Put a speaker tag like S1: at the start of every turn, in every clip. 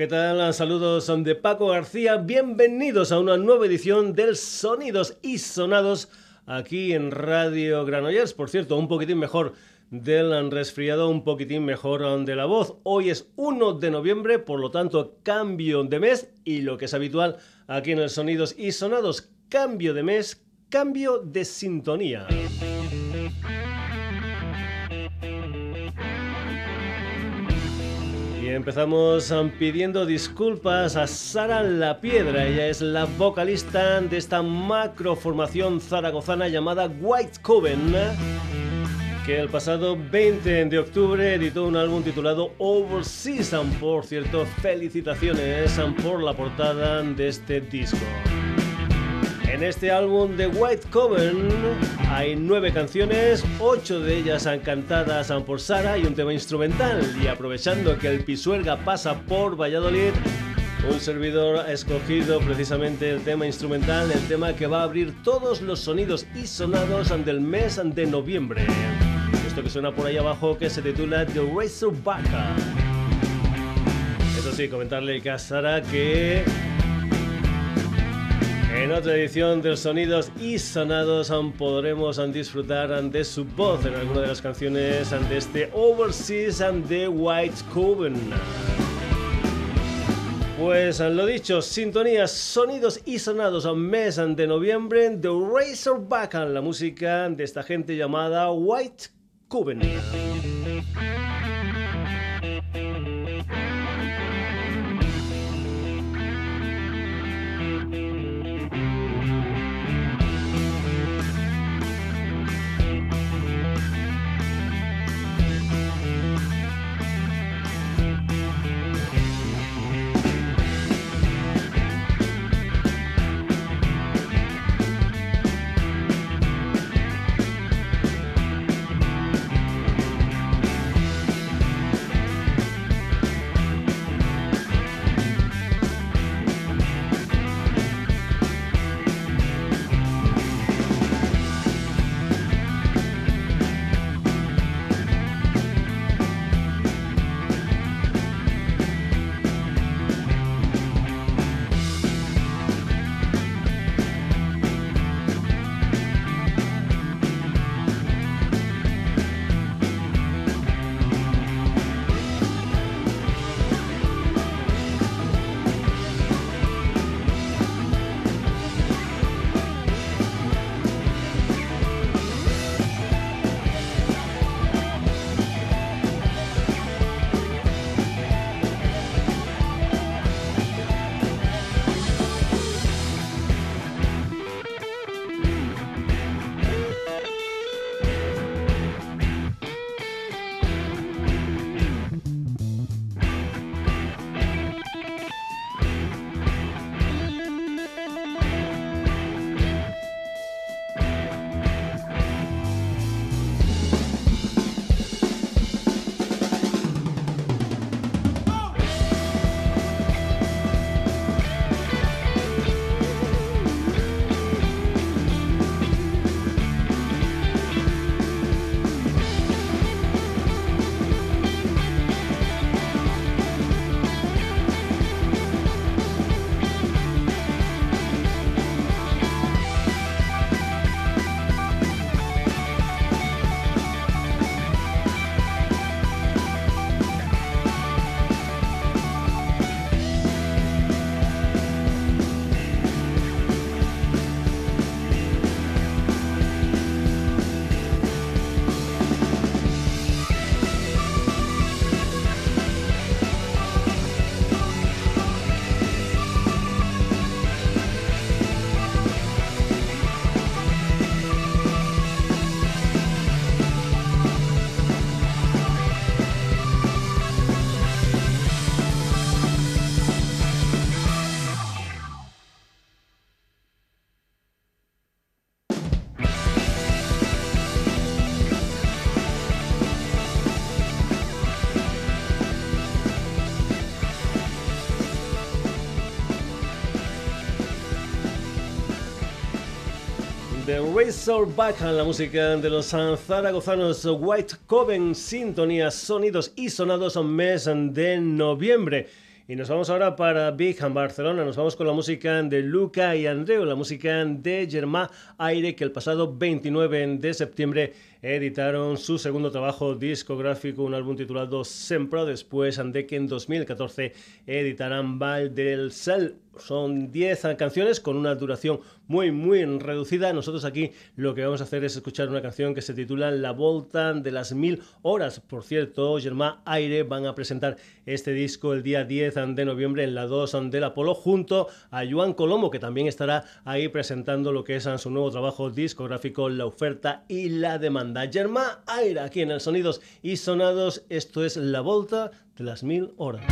S1: ¿Qué tal? Saludos de Paco García. Bienvenidos a una nueva edición del Sonidos y Sonados aquí en Radio Granollers. Por cierto, un poquitín mejor del resfriado, un poquitín mejor de la voz. Hoy es 1 de noviembre, por lo tanto, cambio de mes y lo que es habitual aquí en el Sonidos y Sonados, cambio de mes, cambio de sintonía. Empezamos um, pidiendo disculpas a Sara La Piedra. Ella es la vocalista de esta macroformación zaragozana llamada White Coven, que el pasado 20 de octubre editó un álbum titulado Overseas. Por cierto, felicitaciones por la portada de este disco. En este álbum de White Coven hay nueve canciones, ocho de ellas cantadas por Sara y un tema instrumental. Y aprovechando que el Pisuerga pasa por Valladolid, un servidor ha escogido precisamente el tema instrumental, el tema que va a abrir todos los sonidos y sonados del mes de noviembre. Esto que suena por ahí abajo que se titula The Razorback. Eso sí, comentarle a Sara que en otra edición de Sonidos y Sonados podremos disfrutar de su voz en alguna de las canciones de este Overseas and the White Coven. Pues lo dicho, sintonías, sonidos y sonados a mes de noviembre de Razorback, la música de esta gente llamada White Coven. Razorback, la música de los zaragozanos White Coven, sintonía, sonidos y sonados mes de noviembre. Y nos vamos ahora para Big Barcelona, nos vamos con la música de Luca y Andreu, la música de Germán Aire, que el pasado 29 de septiembre editaron su segundo trabajo discográfico, un álbum titulado Sempro, después de que en 2014 editarán Val del Sal son 10 canciones con una duración muy, muy reducida. Nosotros aquí lo que vamos a hacer es escuchar una canción que se titula La Volta de las Mil Horas. Por cierto, Germán Aire van a presentar este disco el día 10 de noviembre en la 2 del Apolo junto a Juan Colombo, que también estará ahí presentando lo que es su nuevo trabajo discográfico, La Oferta y la Demanda. Germán Aire, aquí en el Sonidos y Sonados, esto es La Volta de las Mil Horas.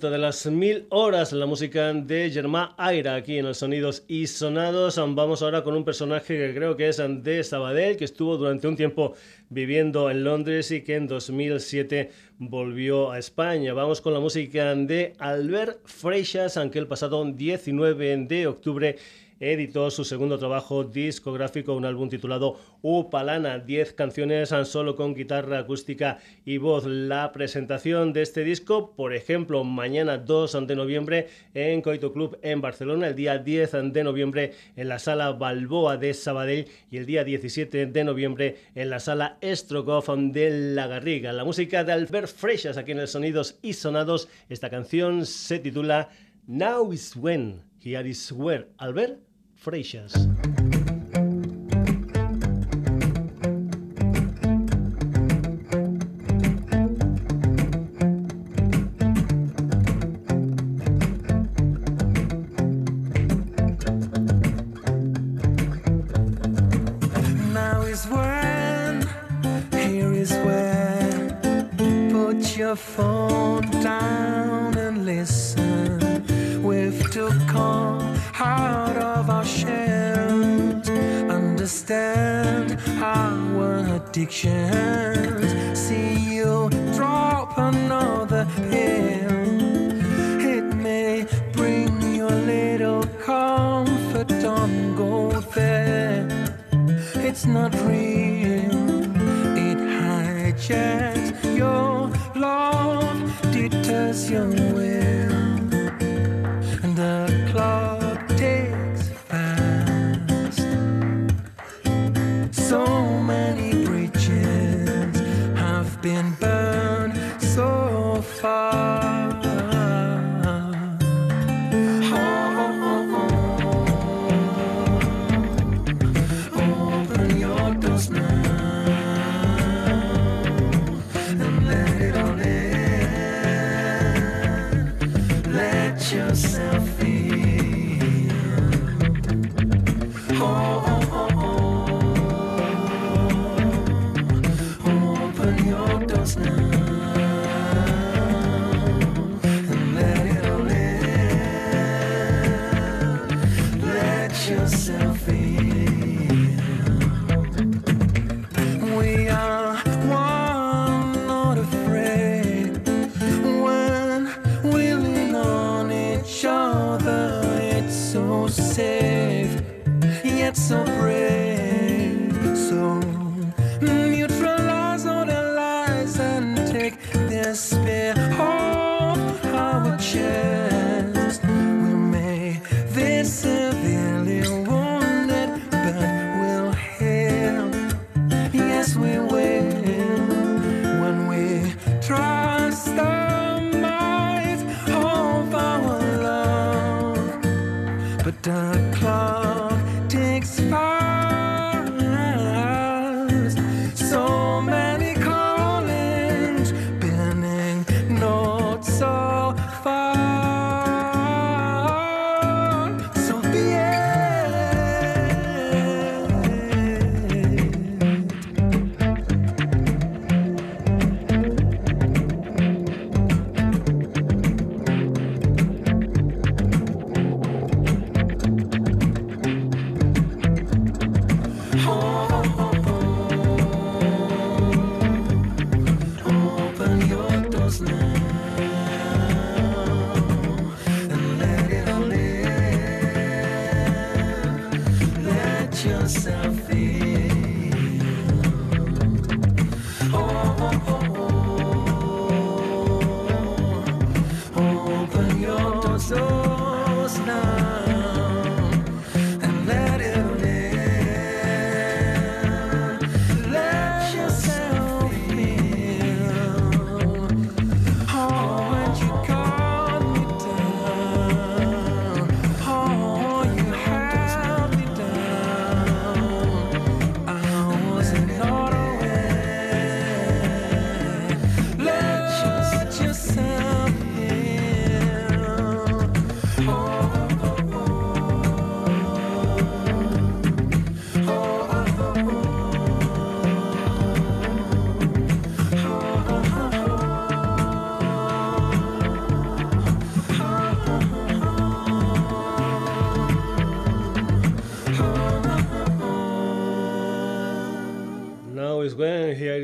S1: De las mil horas la música de Germán Aira aquí en los Sonidos y Sonados. Vamos ahora con un personaje que creo que es de Sabadell, que estuvo durante un tiempo viviendo en Londres y que en 2007 volvió a España. Vamos con la música de Albert Freixas, aunque el pasado 19 de octubre editó su segundo trabajo discográfico, un álbum titulado Upalana, 10 canciones solo con guitarra acústica y voz. La presentación de este disco, por ejemplo, mañana 2 de noviembre en Coito Club en Barcelona, el día 10 de noviembre en la sala Balboa de Sabadell y el día 17 de noviembre en la sala Strogoff de La Garriga. La música de Albert Freixas aquí en el Sonidos y Sonados. Esta canción se titula Now is When. Here is Where. Albert Freixas. so pretty.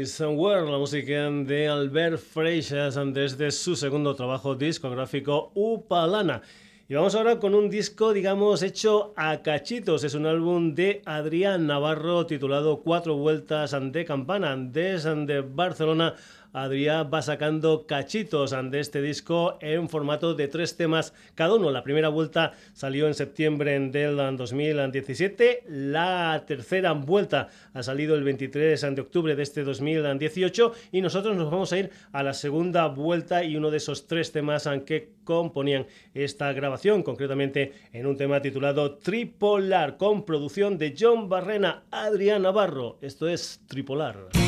S1: Somewhere, la música de Albert Freixas desde su segundo trabajo discográfico Upalana. Y vamos ahora con un disco, digamos, hecho a cachitos. Es un álbum de Adrián Navarro titulado Cuatro Vueltas de Campana desde Barcelona Adrián va sacando cachitos de este disco en formato de tres temas cada uno. La primera vuelta salió en septiembre del 2017, la tercera vuelta ha salido el 23 de octubre de este 2018 y nosotros nos vamos a ir a la segunda vuelta y uno de esos tres temas que componían esta grabación, concretamente en un tema titulado Tripolar, con producción de John Barrena, Adrián Navarro. Esto es Tripolar.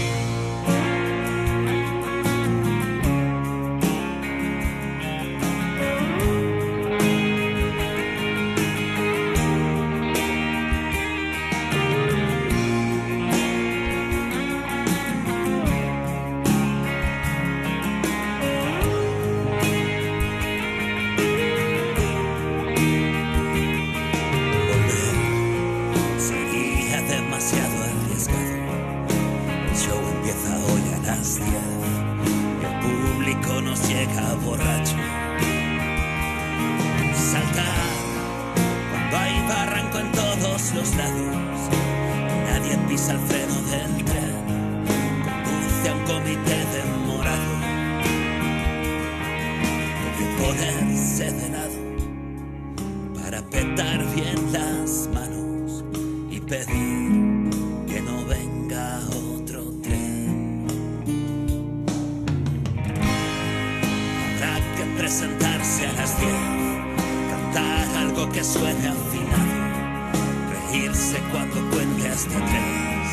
S2: irse cuando cuente hasta tres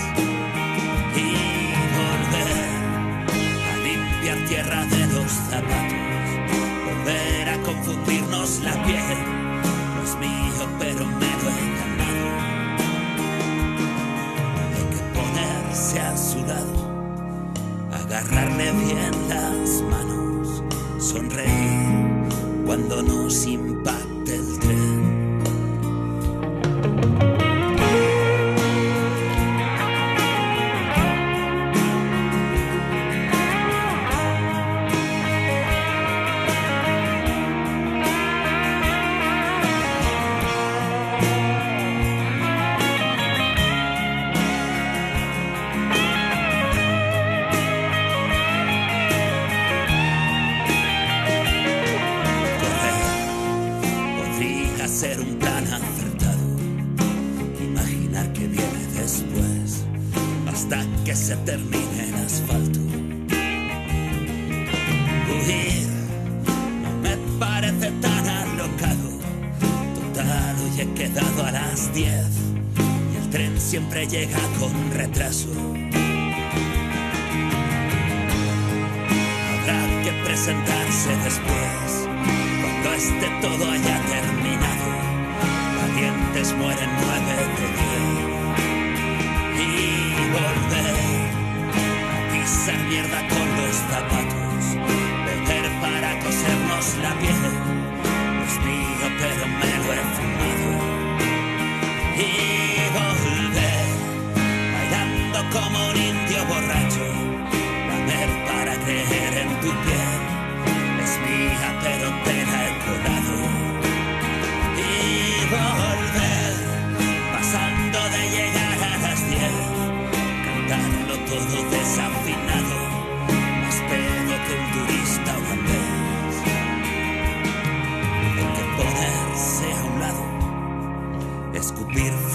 S2: y volver a limpiar tierra de los zapatos, volver a confundirnos la piel. No es mío, pero me lo he ganado. Hay que ponerse a su lado, agarrarle bien la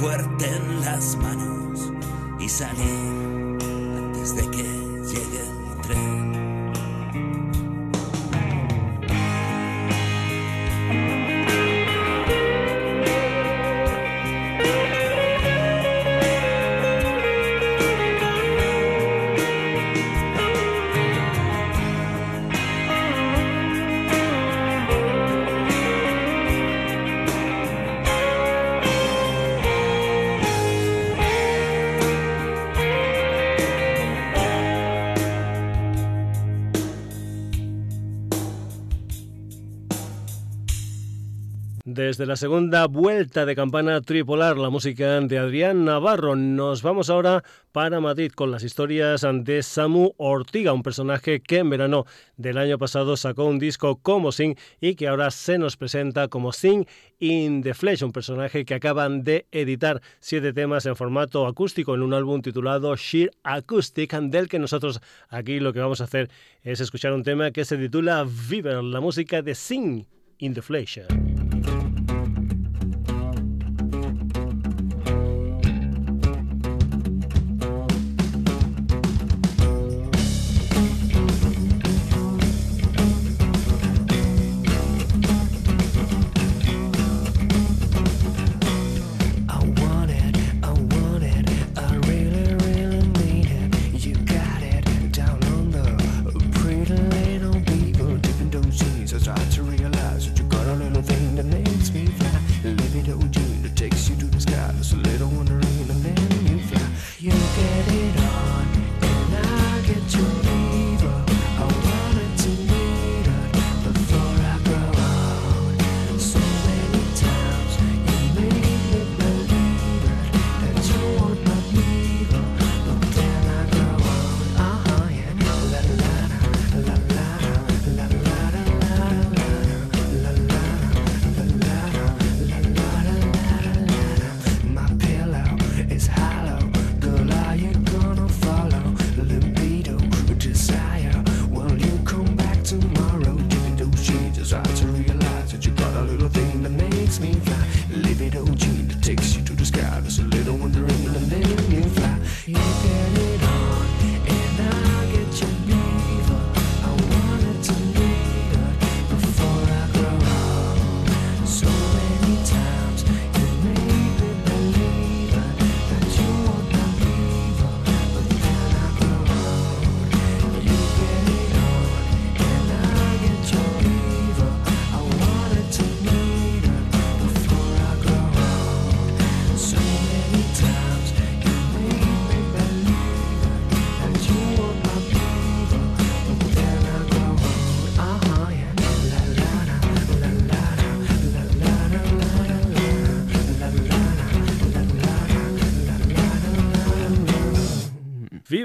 S2: fuerte en las manos y salir
S3: desde la segunda vuelta de campana tripolar, la música de Adrián Navarro. Nos vamos ahora para Madrid con las historias de Samu Ortiga, un personaje que en verano del año pasado sacó un disco como Sing y que ahora se nos presenta como Sing in the Flesh, un personaje que acaban de editar siete temas en formato acústico en un álbum titulado Sheer Acoustic, del que nosotros aquí lo que vamos a hacer es escuchar un tema que se titula Viver, la música de Sing in the Flesh.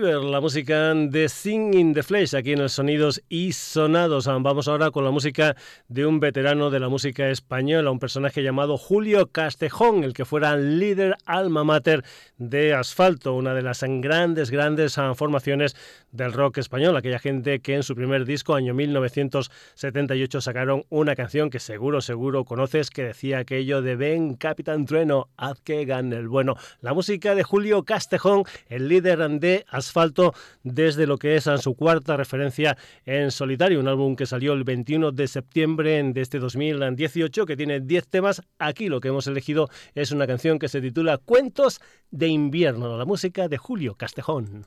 S4: Fever, la
S5: música de Sing in the Flesh, aquí en el Sonidos y Sonados. Vamos ahora con la música de un veterano de la música española, un personaje llamado Julio Castejón, el que fuera líder alma mater de Asfalto, una de las grandes, grandes formaciones del rock español, aquella gente que en su primer disco, año 1978, sacaron una canción que seguro, seguro conoces, que decía aquello de Ven, Capitán Trueno, haz que gane el bueno. La música de Julio Castejón, el líder de Asfalto desde lo que es su cuarta referencia en solitario, un álbum que salió el 21 de septiembre de este 2018 que tiene 10 temas. Aquí lo que hemos elegido es una canción que se titula Cuentos de invierno, la música de Julio Castejón.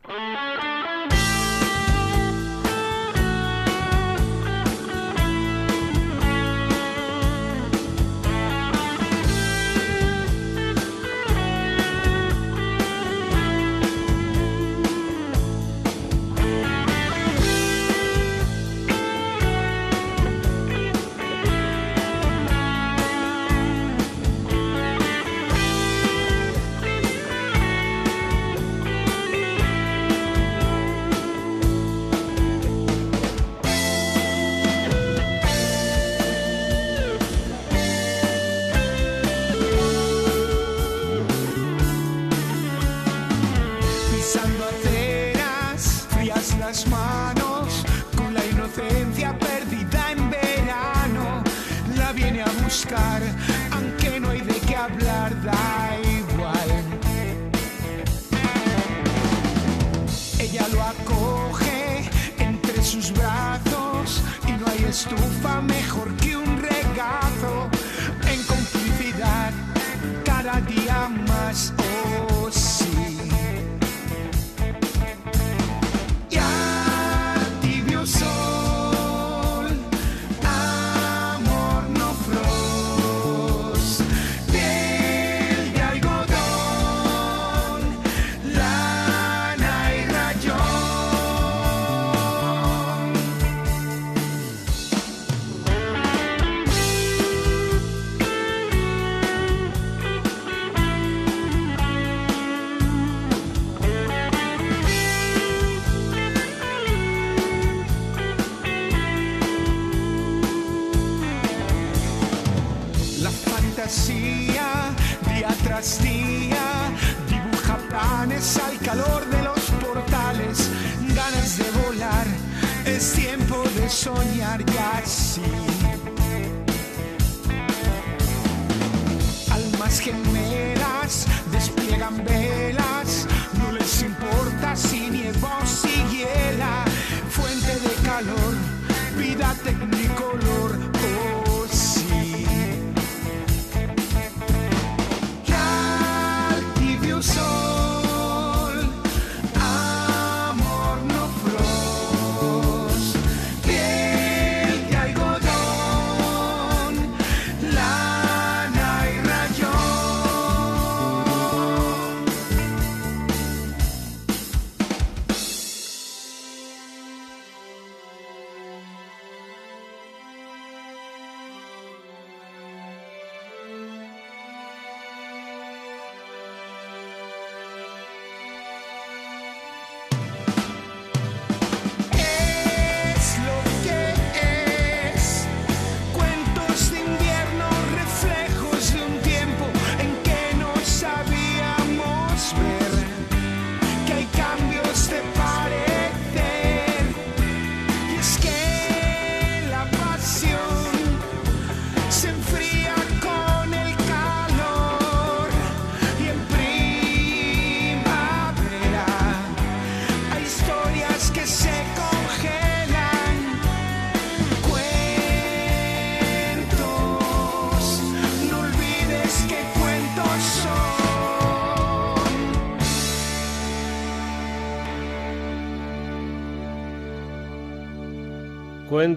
S6: Vida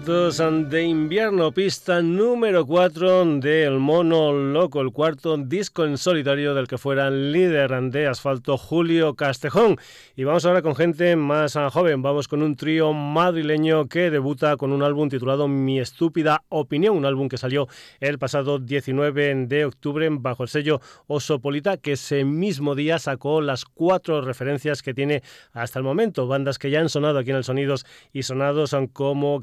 S1: Cuentos de invierno, pista número 4 del Mono Loco, el cuarto disco en solitario del que fuera líder de asfalto Julio Castejón. Y vamos ahora con gente más joven, vamos con un trío madrileño que debuta con un álbum titulado Mi estúpida opinión, un álbum que salió el pasado 19 de octubre bajo el sello Osopolita, que ese mismo día sacó las cuatro referencias que tiene hasta el momento, bandas que ya han sonado aquí en el Sonidos y Sonados son como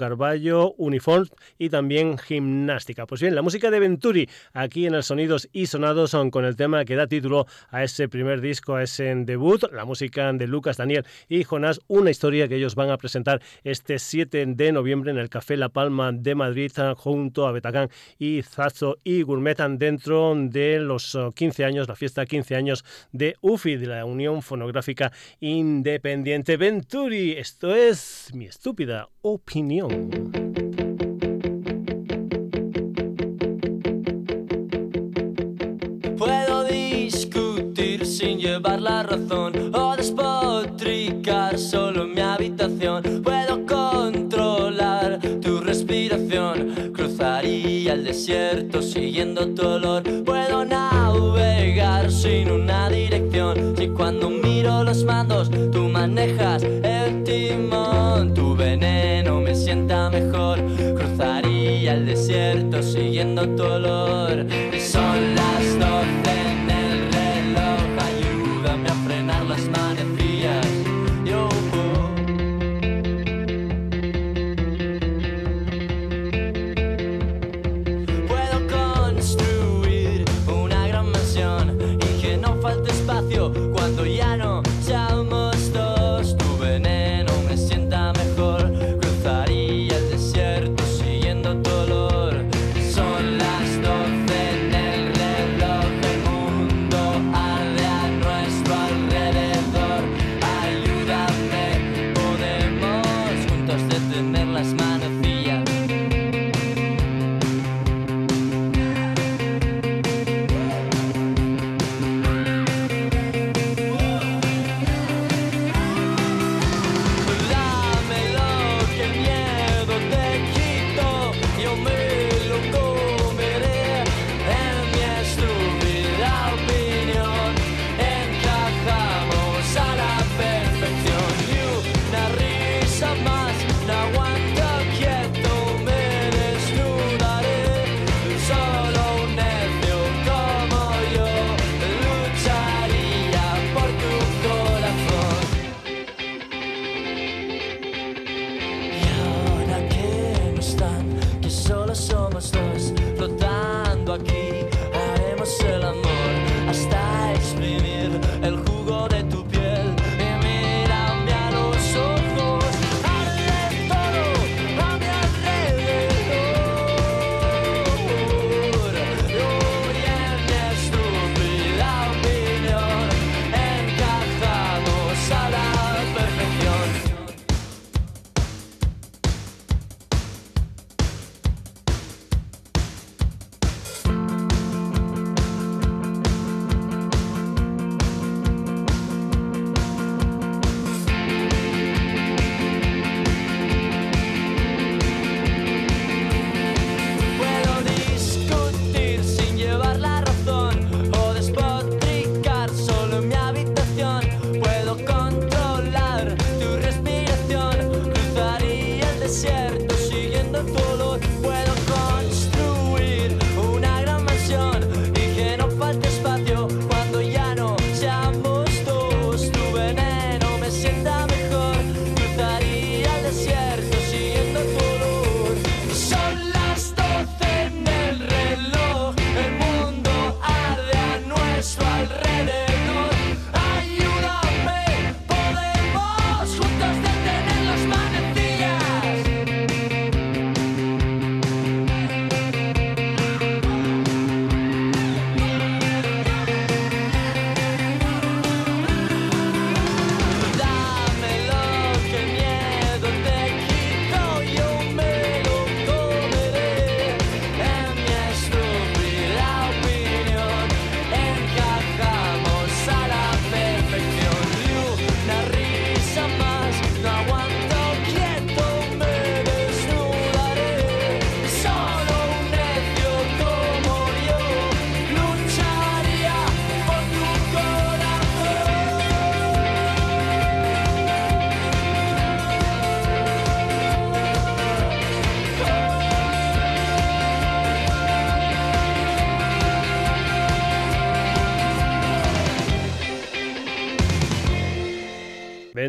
S1: Carballo, Uniform y también Gimnástica. Pues bien, la música de Venturi aquí en el Sonidos y Sonados son con el tema que da título a ese primer disco, a ese debut, la música de Lucas Daniel y Jonás, una historia que ellos van a presentar este 7 de noviembre en el Café La Palma de Madrid junto a Betacán y Zazo y Gourmetan dentro de los 15 uh, años, la fiesta 15 años de UFI, de la Unión Fonográfica Independiente Venturi. Esto es mi estúpida opinión.
S7: Puedo discutir sin llevar la razón o despotricar solo en mi habitación. Puedo controlar tu respiración, cruzaría el desierto siguiendo tu olor. Puedo navegar sin una dirección. Si cuando miro los mandos tú manejas el timón, tu desierto siguiendo tu olor.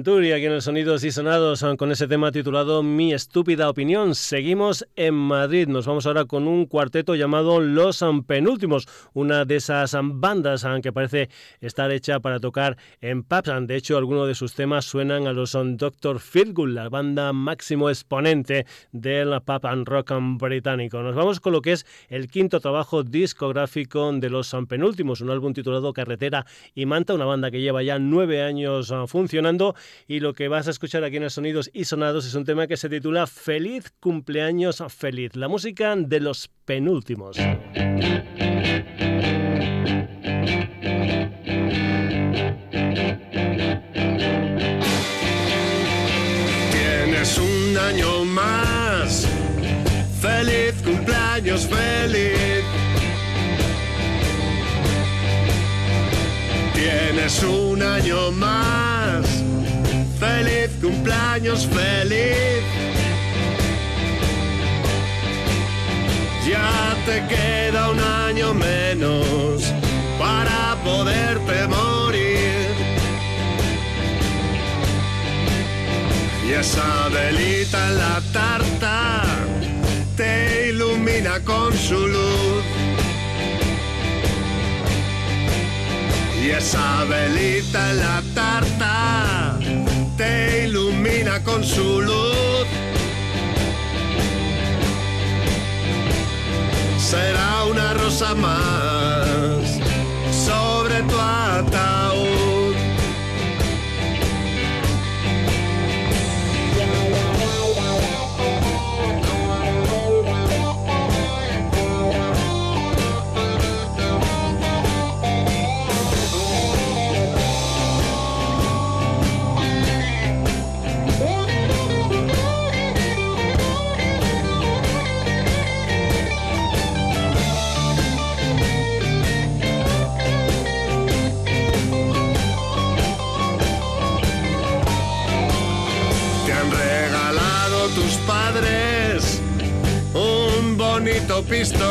S1: Venturi, aquí en el Sonidos y Sonados, con ese tema titulado Mi estúpida opinión. Seguimos en Madrid. Nos vamos ahora con un cuarteto llamado Los Penúltimos, una de esas bandas que parece estar hecha para tocar en pubs. De hecho, algunos de sus temas suenan a los Dr. Feelgood, la banda máximo exponente del pub and rock británico. Nos vamos con lo que es el quinto trabajo discográfico de Los Penúltimos, un álbum titulado Carretera y Manta, una banda que lleva ya nueve años ah, funcionando y lo que vas a escuchar aquí en los Sonidos y Sonados es un tema que se titula Feliz cumpleaños feliz, la música de los penúltimos.
S8: Tienes un año más, feliz cumpleaños feliz. Tienes un año más Feliz cumpleaños, feliz. Ya te queda un año menos para poderte morir. Y esa velita en la tarta te ilumina con su luz. Y esa velita en la tarta te ilumina con su luz. Será una rosa más sobre tu ataúd. Pistolón.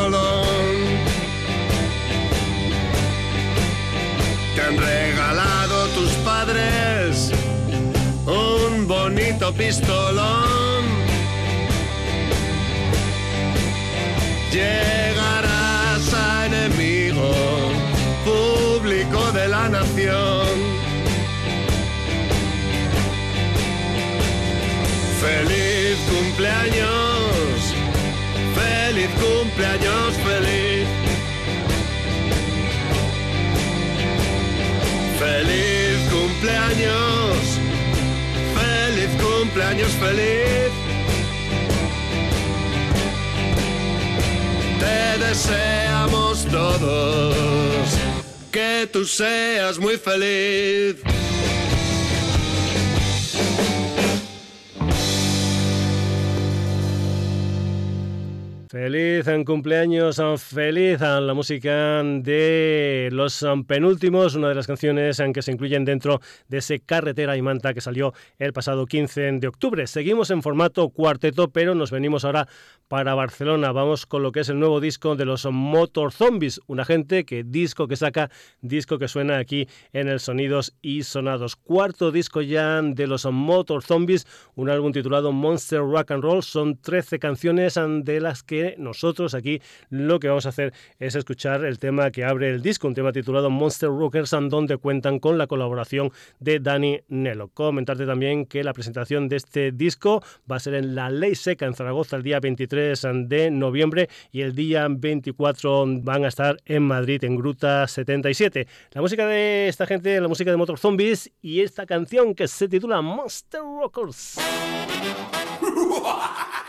S8: Cumpleaños, feliz
S1: a la música de los penúltimos, una de las canciones en que se incluyen dentro de ese Carretera y Manta que salió el pasado 15 de octubre. Seguimos en formato cuarteto, pero nos venimos ahora para Barcelona. Vamos con lo que es el nuevo disco de los Motor Zombies, una gente que disco que saca, disco que suena aquí en el Sonidos y Sonados. Cuarto disco ya de los Motor Zombies, un álbum titulado Monster Rock and Roll. Son 13 canciones de las que nosotros aquí lo que vamos a hacer es escuchar el tema que abre el disco, un tema titulado Monster Rockers, donde cuentan con la colaboración de Dani Nelo. Comentarte también que la presentación de este disco va a ser en la Ley Seca en Zaragoza el día 23 de noviembre y el día 24 van a estar en Madrid en Gruta 77. La música de esta gente, la música de Motor Zombies y esta canción que se titula Monster Rockers.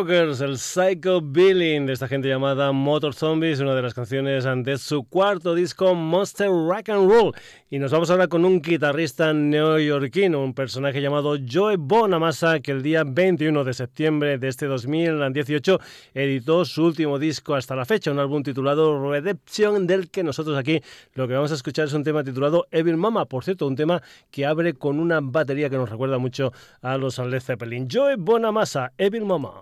S1: Rockers, el Psycho Billing de esta gente llamada Motor Zombies, una de las canciones de su cuarto disco Monster Rock and Roll. Y nos vamos ahora con un guitarrista neoyorquino, un personaje llamado Joe Bonamassa, que el día 21 de septiembre de este 2018 editó su último disco hasta la fecha, un álbum titulado Redemption, del que nosotros aquí lo que vamos a escuchar es un tema titulado Evil Mama, por cierto, un tema que abre con una batería que nos recuerda mucho a los Led Zeppelin. Joe Bonamassa, Evil Mama.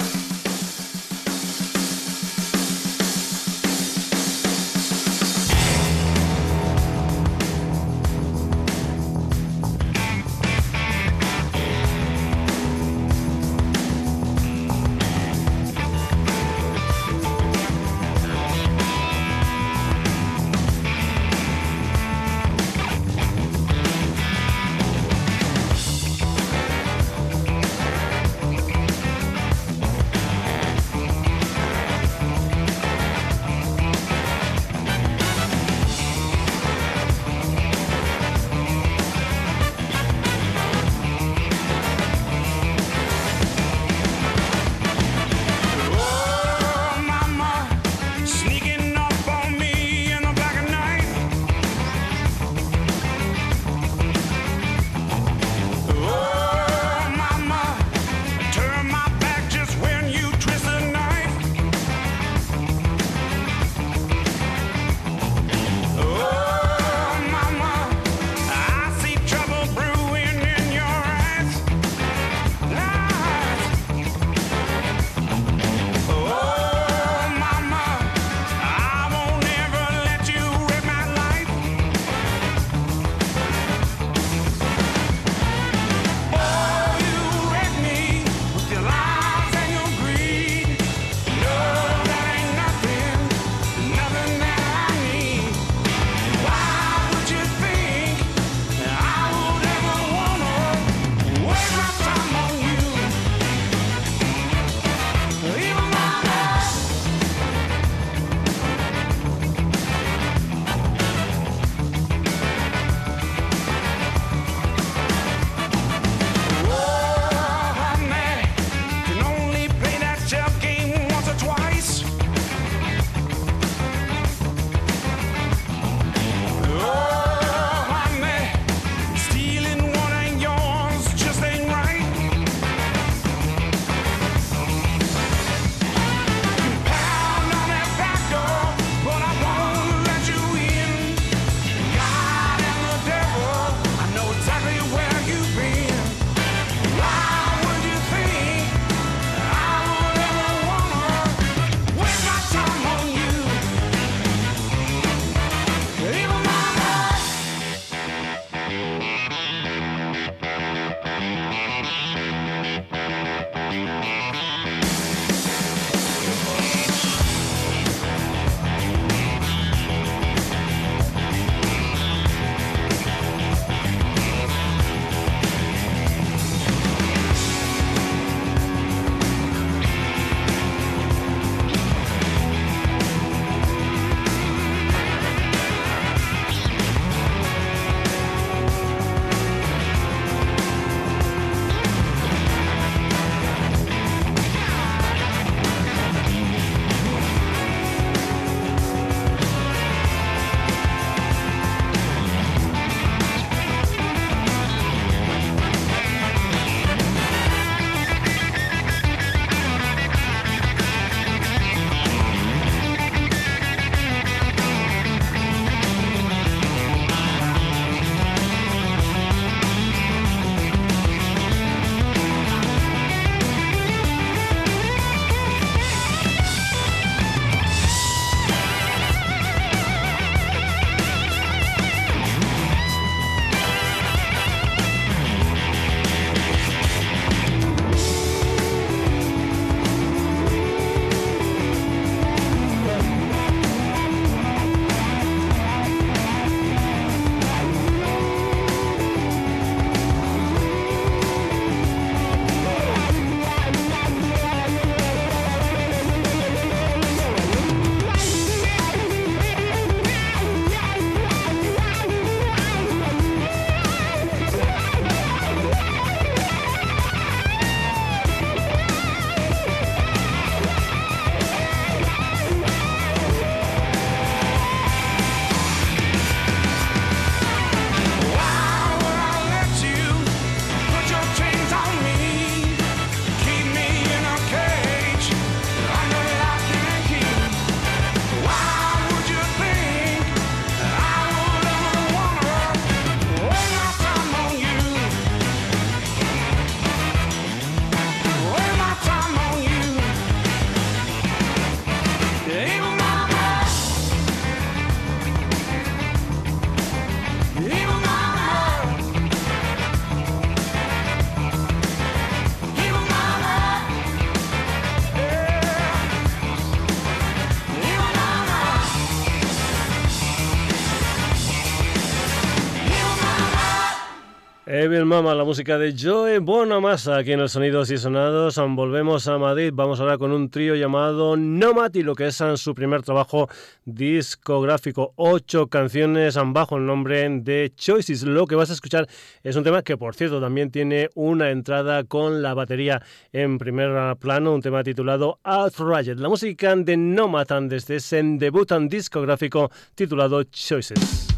S9: Evil Mama, la música de Joe Bonamassa aquí en el Sonidos y Sonados. Volvemos a Madrid. Vamos ahora con un trío llamado Nomad y lo que es su primer trabajo discográfico. Ocho canciones bajo el nombre de Choices. Lo que vas a escuchar es un tema que, por cierto, también tiene una entrada con la batería en primer plano, un tema titulado Outright. La música de Nomad desde ese debut discográfico titulado Choices.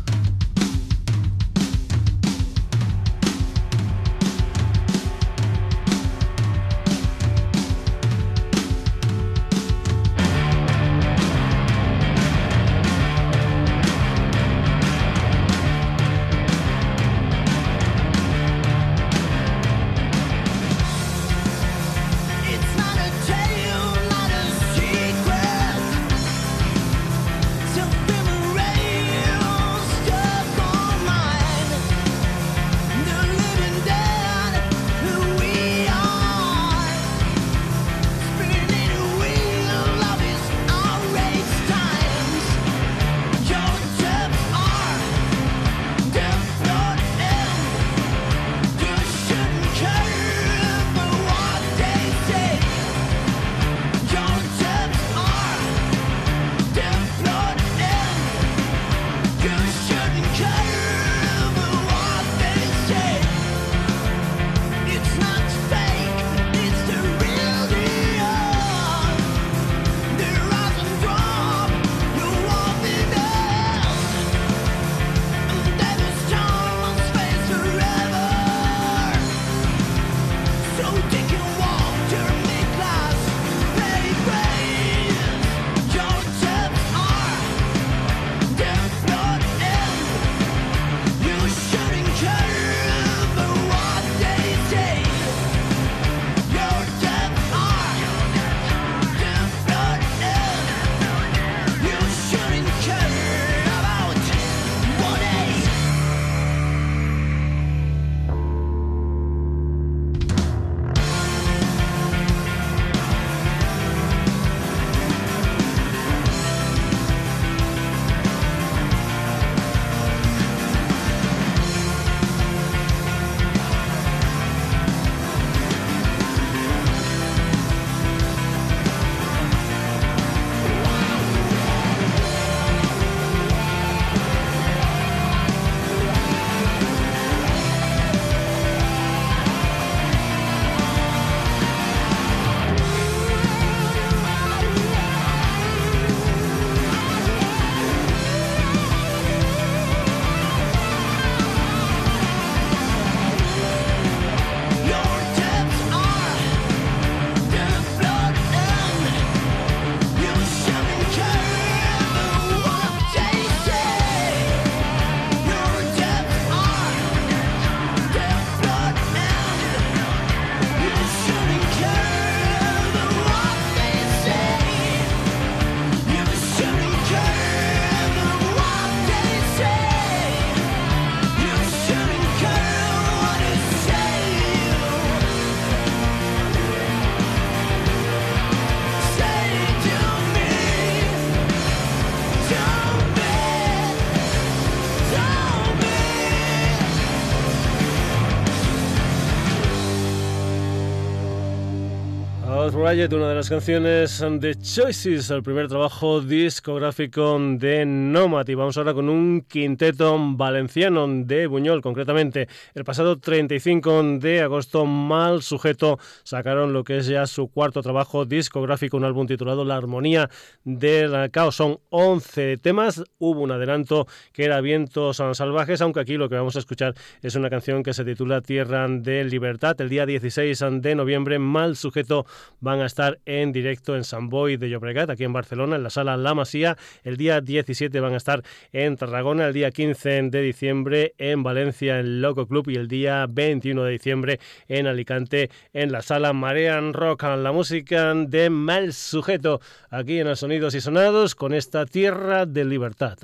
S9: Una de las canciones de Choices, el primer trabajo discográfico de Nomad. Y vamos ahora con un quinteto valenciano de Buñol, concretamente. El pasado 35 de agosto, Mal Sujeto sacaron lo que es ya su cuarto trabajo discográfico, un álbum titulado La Armonía del Caos. Son 11 temas. Hubo un adelanto que era Vientos Salvajes, aunque aquí lo que vamos a escuchar es una canción que se titula Tierra de Libertad. El día 16 de noviembre, Mal Sujeto van a estar en directo en San Boy de Llobregat, aquí en Barcelona, en la sala La Masía. El día 17 van a estar en Tarragona, el día 15 de diciembre en Valencia, en Loco Club, y el día 21 de diciembre en Alicante, en la sala Marean Rock. La música de Mal Sujeto, aquí en los Sonidos y Sonados, con esta tierra de libertad.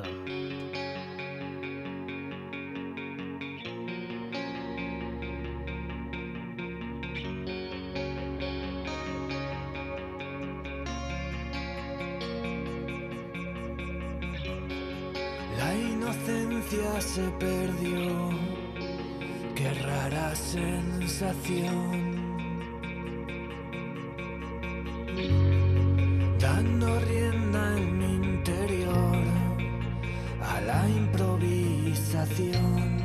S3: Se perdió. Qué rara sensación. Dando rienda en mi interior a la improvisación.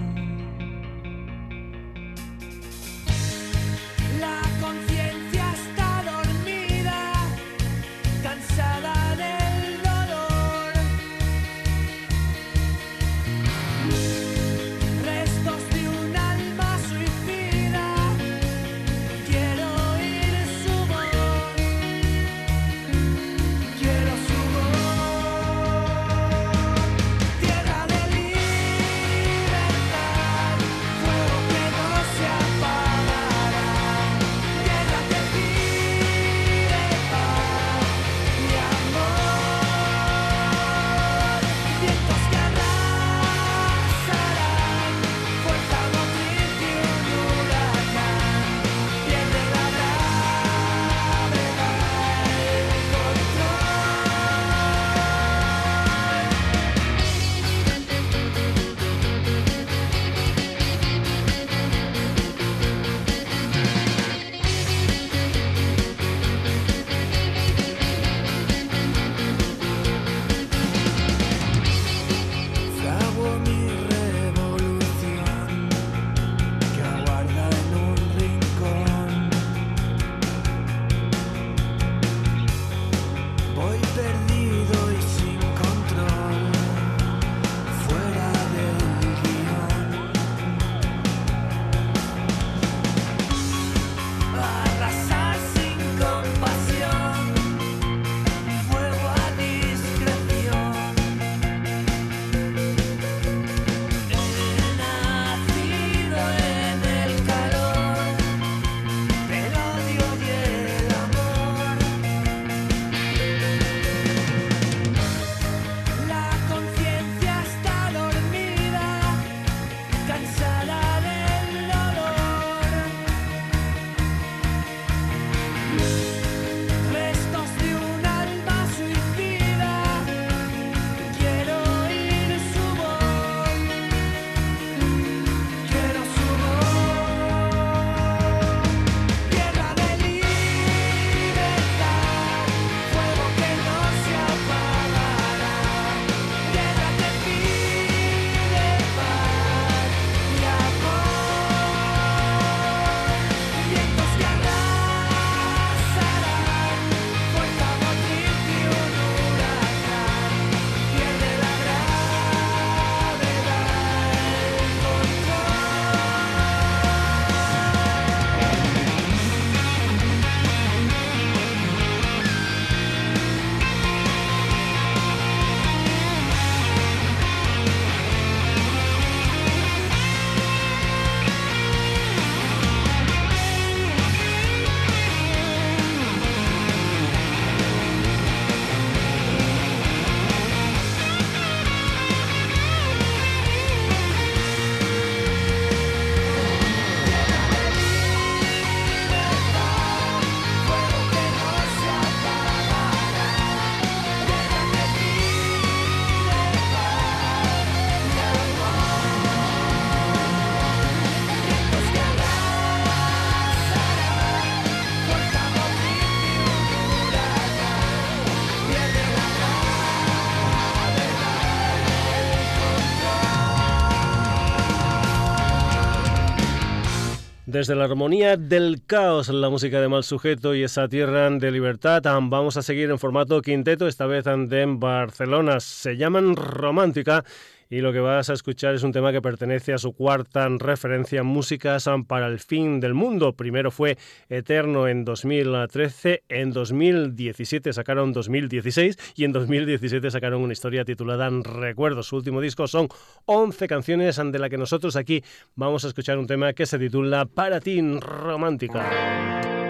S1: Desde la armonía del caos, la música de mal sujeto y esa tierra de libertad, vamos a seguir en formato quinteto, esta vez de Barcelona. Se llaman Romántica y lo que vas a escuchar es un tema que pertenece a su cuarta referencia, Músicas para el Fin del Mundo. Primero fue Eterno en 2013, en 2017 sacaron 2016 y en 2017 sacaron una historia titulada Recuerdos. Su último disco son 11 canciones de la que nosotros aquí vamos a escuchar un tema que se titula Para ti romántica.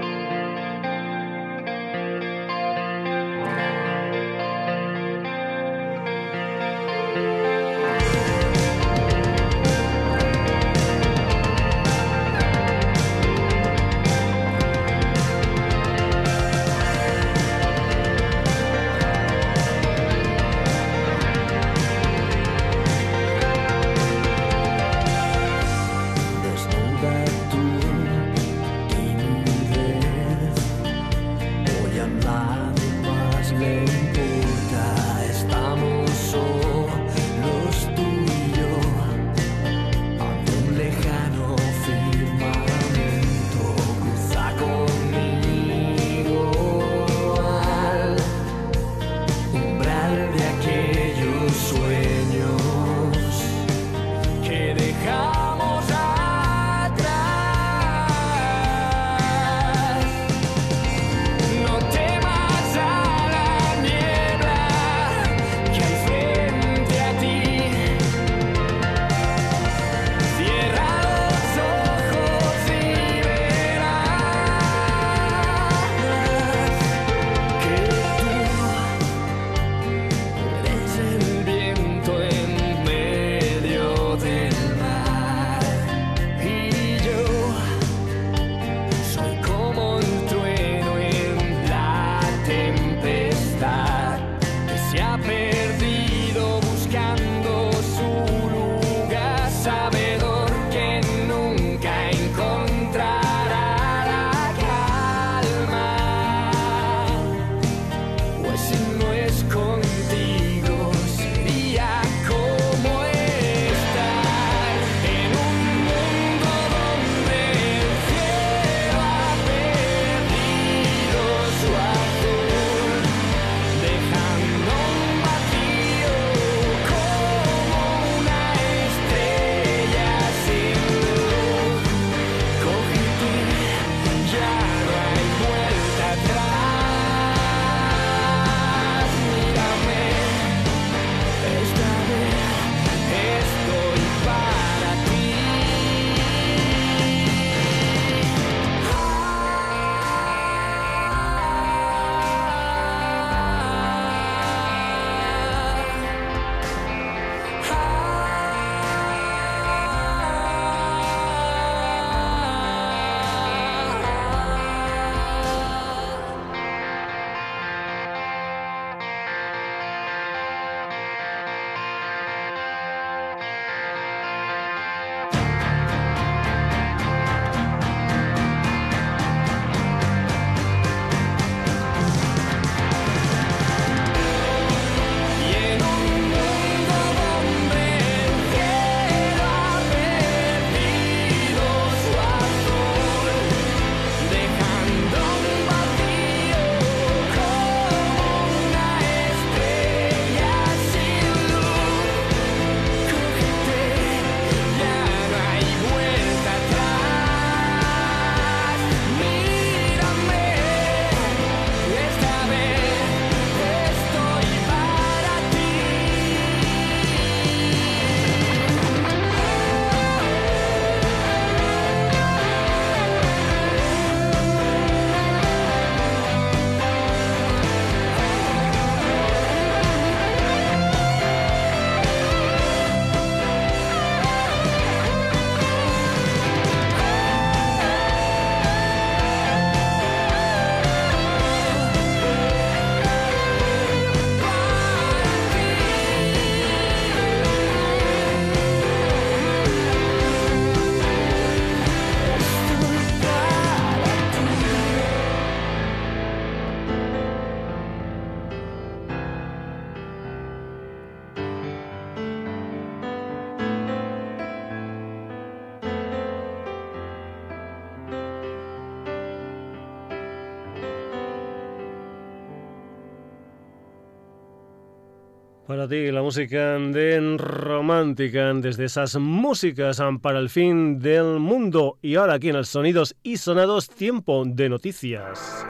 S1: Ti, la música de romántica, desde esas músicas para el fin del mundo. Y ahora aquí en el Sonidos y Sonados, tiempo de noticias.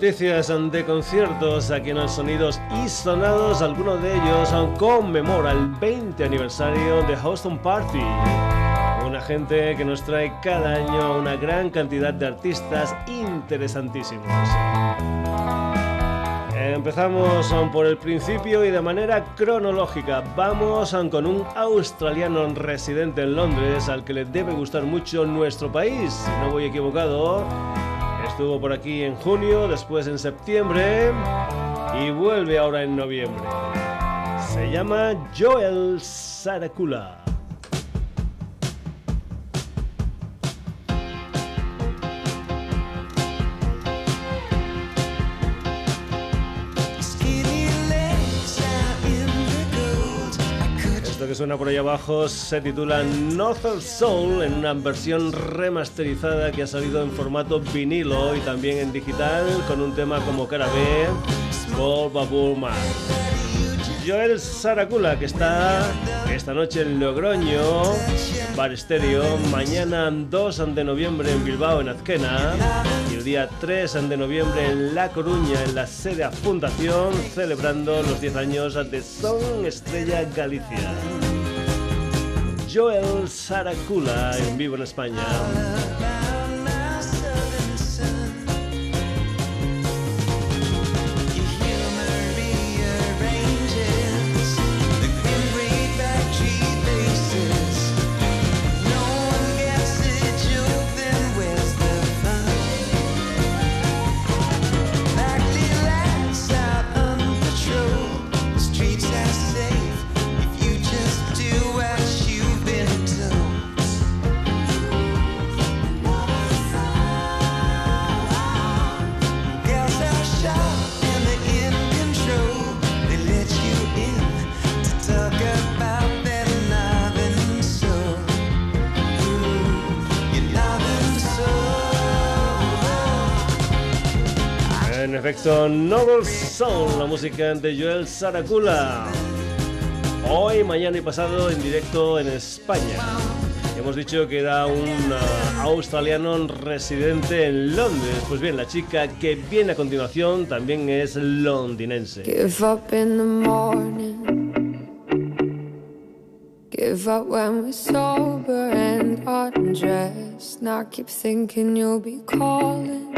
S1: Noticias de conciertos aquí en los Sonidos y Sonados. Algunos de ellos conmemora el 20 aniversario de Houston Party. Una gente que nos trae cada año una gran cantidad de artistas interesantísimos. Empezamos por el principio y de manera cronológica. Vamos con un australiano residente en Londres al que le debe gustar mucho nuestro país. Si no voy equivocado, Estuvo por aquí en junio, después en septiembre y vuelve ahora en noviembre. Se llama Joel Saracula. Suena por ahí abajo se titula Northern Soul en una versión remasterizada que ha salido en formato vinilo y también en digital con un tema como cara B, Man. Joel Saracula, que está esta noche en Logroño, Bar Estéreo, mañana 2 de noviembre en Bilbao, en Azquena, y el día 3 de noviembre en La Coruña, en la sede Fundación, celebrando los 10 años de Son Estrella Galicia. Joel Saracula en vivo en España. efecto Noble Soul, la música de Joel Saracula. Hoy, mañana y pasado en directo en España. Hemos dicho que era un uh, australiano residente en Londres. Pues bien, la chica que viene a continuación también es londinense. Give up in the morning. Give up when we're sober and undressed. Now keep thinking you'll be calling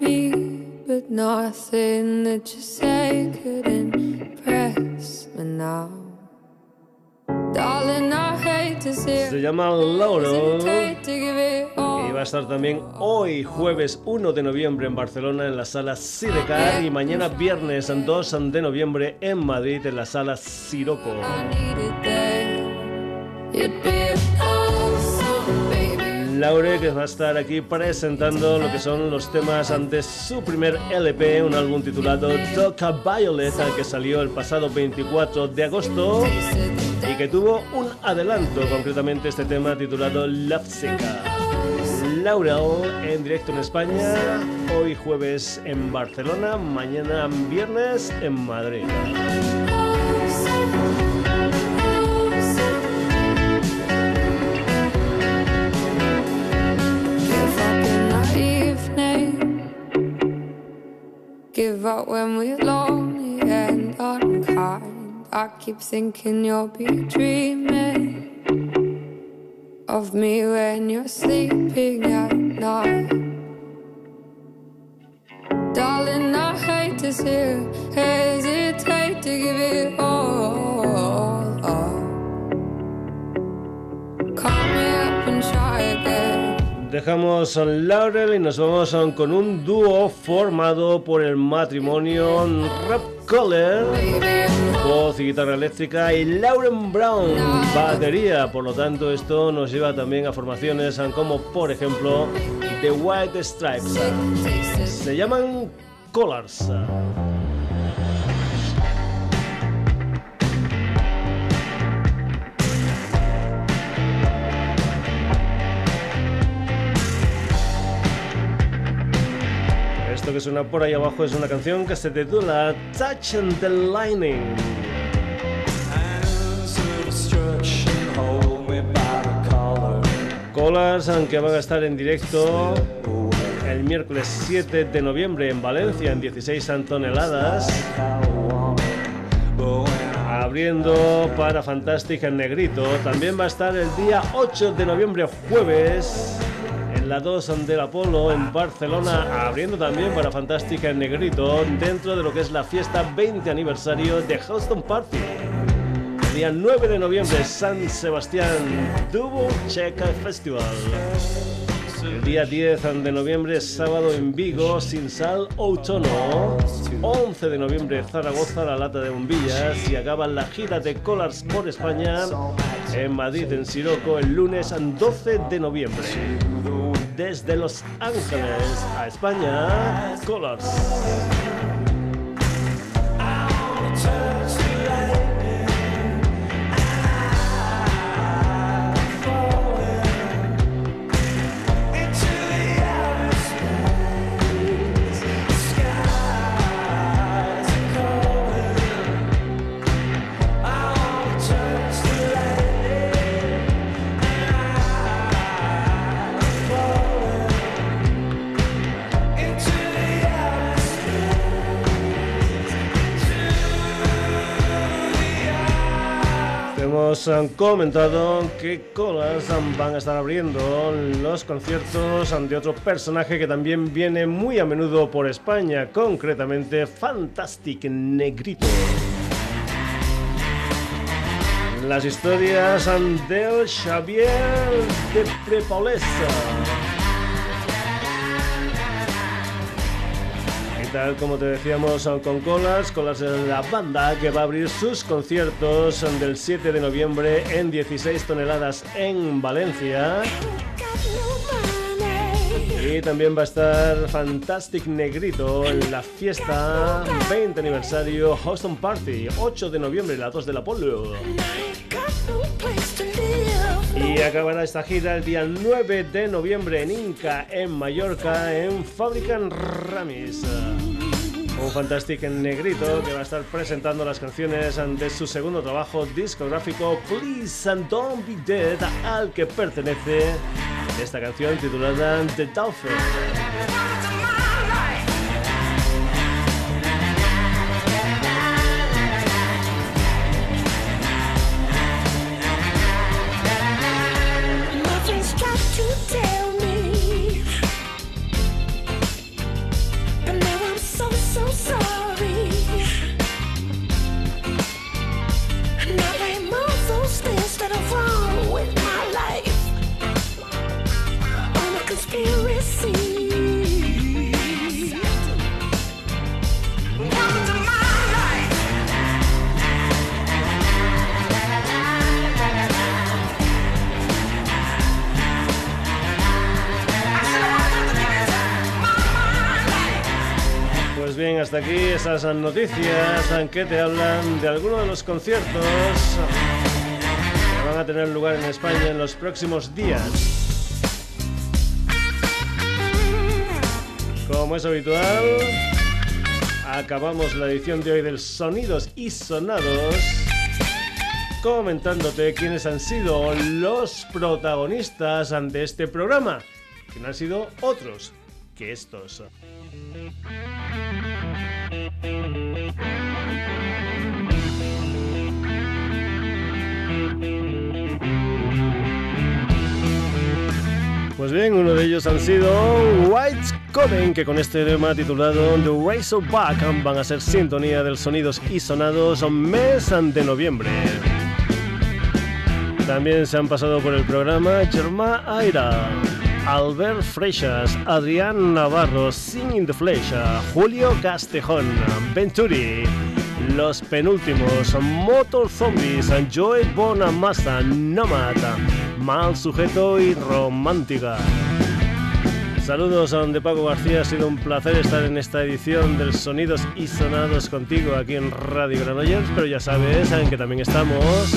S1: me. But nothing that you say could impress me now. Darling, I hate to see Se llama Lauro y va a estar también hoy, jueves 1 de noviembre en Barcelona en la sala Sidecar y mañana viernes 2 de noviembre en Madrid en la sala Siroco. Laure, que va a estar aquí presentando lo que son los temas ante su primer LP, un álbum titulado Toca Violet, que salió el pasado 24 de agosto y que tuvo un adelanto, concretamente este tema titulado Love Seca. Laurel en directo en España, hoy jueves en Barcelona, mañana viernes en Madrid. Up when we're lonely and unkind. I keep thinking you'll be dreaming of me when you're sleeping at night. Darling, I hate to see you hesitate to give it all. Call me up and try again. Dejamos Laurel y nos vamos con un dúo formado por el matrimonio Rap Collar, voz y guitarra eléctrica, y Lauren Brown, batería. Por lo tanto, esto nos lleva también a formaciones como, por ejemplo, The White Stripes. Se llaman Collars. Que suena por ahí abajo es una canción que se titula Touch and the Lightning. Colars, aunque van a estar en directo el miércoles 7 de noviembre en Valencia en 16 toneladas. Abriendo para Fantastic en Negrito. También va a estar el día 8 de noviembre, jueves, la 2 del Apolo en Barcelona. Abriendo también para Fantastic en Negrito dentro de lo que es la fiesta 20 aniversario de Houston Party. Día 9 de noviembre, San Sebastián Double Check Festival. El día 10 de noviembre, sábado en Vigo, Sin Sal Outono. 11 de noviembre, Zaragoza, La Lata de Bombillas. Y acaba la gira de Colars por España en Madrid, en Siroco, el lunes 12 de noviembre. Desde Los Ángeles a España, Colors. Eh, comentado que Colas van a estar abriendo los conciertos de otro personaje que también viene muy a menudo por España, concretamente Fantastic Negrito. Las historias del Xavier de Prepaulesa. Como te decíamos con Colas, Colas es la banda que va a abrir sus conciertos del 7 de noviembre en 16 toneladas en Valencia. Y también va a estar Fantastic Negrito en la fiesta 20 aniversario Houston Party, 8 de noviembre, la 2 del Apolo. Y acabará esta gira el día 9 de noviembre en Inca, en Mallorca, en Fabrican Ramis. Un Fantastic Negrito que va a estar presentando las canciones de su segundo trabajo discográfico Please and Don't Be Dead, al que pertenece esta canción titulada The Dolphin. Aquí esas noticias que te hablan de algunos de los conciertos que van a tener lugar en España en los próximos días. Como es habitual, acabamos la edición de hoy del Sonidos y Sonados comentándote quiénes han sido los protagonistas de este programa, que no han sido otros que estos. Pues bien, uno de ellos han sido White Coven, que con este tema titulado The Razorback van a ser sintonía del sonidos y sonados mes de noviembre. También se han pasado por el programa Germán Aira, Albert Freixas, Adrián Navarro, Singing the Flesh, Julio Castejón, Venturi, Los Penúltimos, Motor Zombies, Joey Bonamassa, Nomad, Mal Sujeto y Romántica. Saludos a donde Paco García, ha sido un placer estar en esta edición del Sonidos y Sonados contigo aquí en Radio Granollers, pero ya sabes, saben que también estamos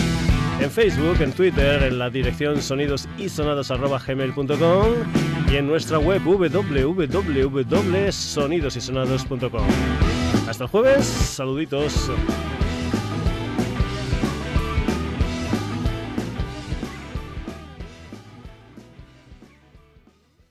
S1: en Facebook, en Twitter, en la dirección sonidosisonados.gmail.com y en nuestra web www.sonidosysonados.com. Hasta el jueves, saluditos.